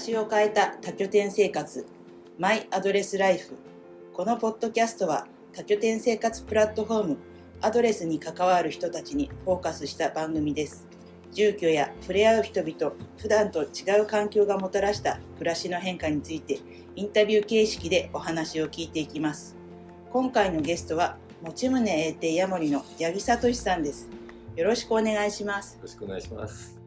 しを変えた多拠点生活マイアドレスライフ。このポッドキャストは多拠点生活プラットフォームアドレスに関わる人たちにフォーカスした番組です。住居や触れ合う人々普段と違う環境がもたらした暮らしの変化についてインタビュー形式でお話を聞いていきます。今回のゲストは持宗英帝ヤモリの八木聡さんです。よろしくお願いします。よろしくお願いします。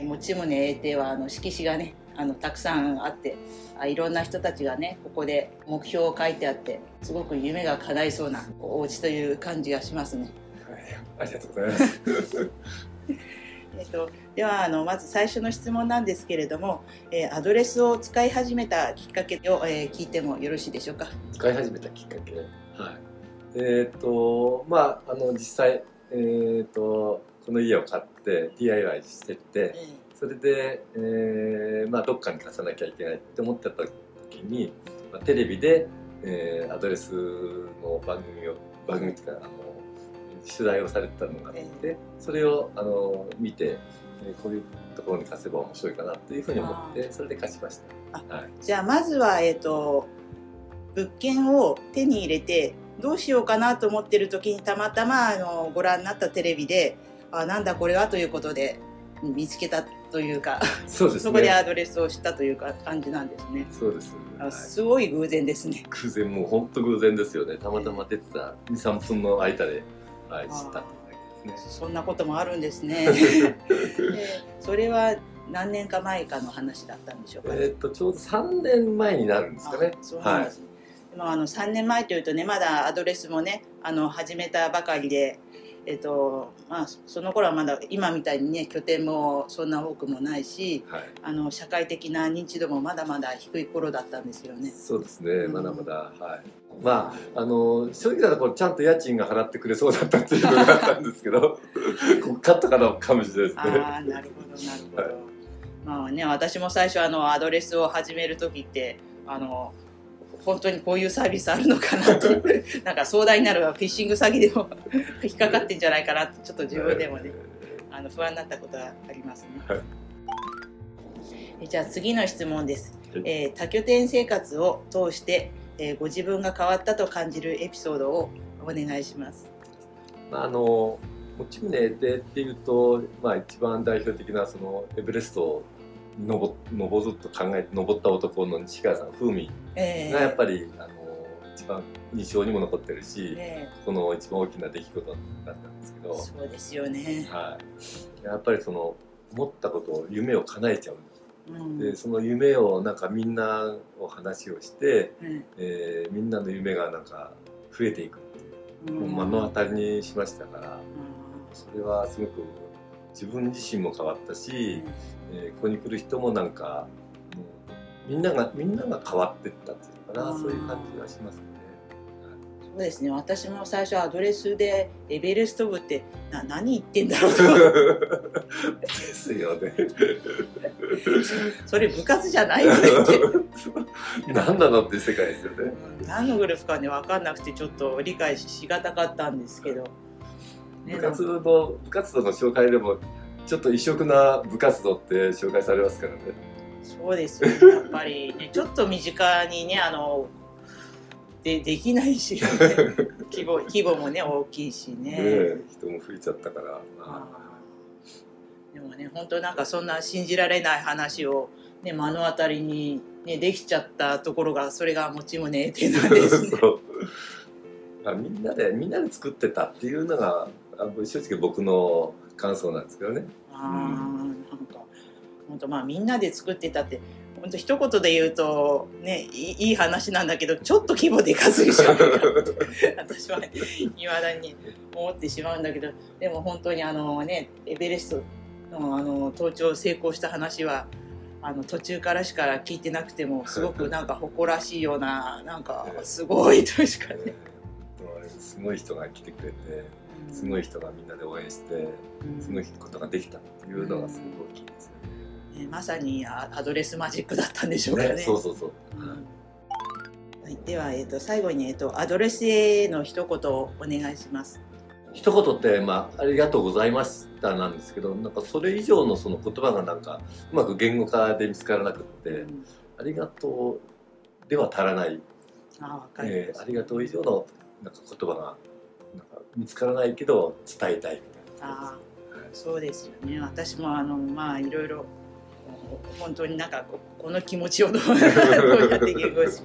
持宗英帝はあの色紙がねあのたくさんあってあいろんな人たちがねここで目標を書いてあってすごく夢が叶いそうなお家という感じがしますね。はい、ありがとうございます。えっと、ではあのまず最初の質問なんですけれども、えー、アドレスを使い始めたきっかけを、えー、聞いてもよろしいでしょうか？使い始めたきっかけ？はい。えっ、とまああの実際えっ、とこの家を買って DIY してて、えーそれで、えーまあ、どっかに貸さなきゃいけないって思ってた時に、まあ、テレビで、えー、アドレスの番組を番組っていうかあの取材をされてたのがあって、それをあの見て、えー、こういうところに貸せば面白いかなというふうに思ってそれで貸しました。はい、じゃあまずは、えーと、物件を手に入れてどうしようかなと思ってる時にたまたまあのご覧になったテレビであなんだこれはということで見つけたというかそうです、ね、そこでアドレスを知ったというか感じなんですね。そうです。すごい偶然ですね。偶然もう本当偶然ですよね。たまたま出てた二三分の間で、はい、知ったね。そんなこともあるんですね。それは何年か前かの話だったんでしょうか、ね、えっとちょうど三年前になるんですかね。そうなんですね。はい、あの三年前というとねまだアドレスもねあの始めたばかりで。えっとまあ、その頃はまだ今みたいにね拠点もそんな多くもないし、はい、あの社会的な認知度もまだまだ低い頃だったんですよね。そうですね、うん、まだまだはいまああの正直なところちゃんと家賃が払ってくれそうだったっていうのがあったんですけどこカットかなかもしれないですね。あなるほどなるほど。はい、まあね私も最初あのアドレスを始める時ってあの本当にこういうサービスあるのかなと なんか壮大になるフィッシング詐欺でも 引っかかってんじゃないかなってちょっと自分でもねあの不安になったことはありますね。はい、じゃあ次の質問です。えー、多拠点生活を通して、えー、ご自分が変わったと感じるエピソードをお願いします。あの持ち胸でっていうと、まあ、一番代表的なそのエベレスト登登ると考えて登った男の西川さん風味がやっぱり、えー、あの一番印象にも残ってるし、えー、この一番大きな出来事だったんですけどそうですよね、はい、やっぱりその思ったことを夢を叶えちゃう、うん、でその夢をなんかみんなお話をして、うん、えー、みんなの夢がなんか増えていくっていう、うん、目の当たりにしましたから、それはすごく自分自身も変わったし、えー、ここに来る人もなんかもうみんながみんなが変わっていったっていうかな。そういう感じがしますね。そうですね。私も最初アドレスでエベレスト部ってな何言ってんだろう。と ですよね。それ部活じゃないよねって。何なのって世界ですよね、うん、何のグループかね分かんなくてちょっと理解しがたかったんですけど、ね、部活の部活動の紹介でもちょっと異色な部活動って紹介されますからね。そうですよ、ね、やっぱり、ね、ちょっと身近にねあのでできないし、ね、規模規模もね大きいしね、ね、人も増えちゃったから、まあ、でもね本当なんかそんな信じられない話を、ね、目の当たりに、ね、できちゃったところがそれが持ち胸ってなんですね。あみんなでみんなで作ってたっていうのが正直僕の感想なんですけどね。あなんか本当まあみんなで作ってたって本当一言で言うとねいい話なんだけどちょっと規模でかすぎちゃう私はいまだに思ってしまうんだけどでも本当にあのねエベレストのあの登頂成功した話はあの途中からしか聞いてなくてもすごくなんか誇らしいようななんかすごいとしかね。すごい人が来てくれて。すごい人がみんなで応援してすごいことができたっていうのがすごい大きいですよね。ねまさにアドレスマジックだったんでしょうかね。ねそうそうそう。はい、では、えーと、最後に、えーと、アドレスへの一言をお願いします。一言って、まあ、ありがとうございましたなんですけど、なんかそれ以上のその言葉がなんか、うまく言語化で見つからなくって、うんありがとうでは足らない、あわかる、えーありがとう以上のなんか言葉が見つからないけど伝えたいみたいな。あそうですよね。私もあのまあいろいろ本当になんかここの気持ちをどうやって言語し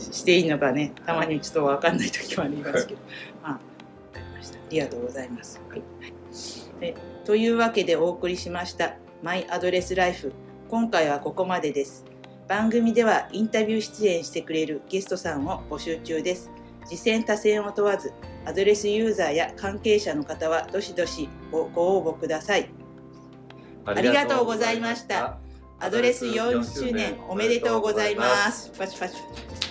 していいのかね。たまにちょっと分かんない時もありますけど。まあ分かりました。ありがとうございます、はい。でというわけでお送りしました「マイアドレスライフ」今回はここまでです。番組ではインタビュー出演してくれるゲストさんを募集中です。次戦多戦を問わずアドレスユーザーや関係者の方はどしどしごご応募ください。ありがとうございました。アドレス4周年おめでとうございます。パチパチパチ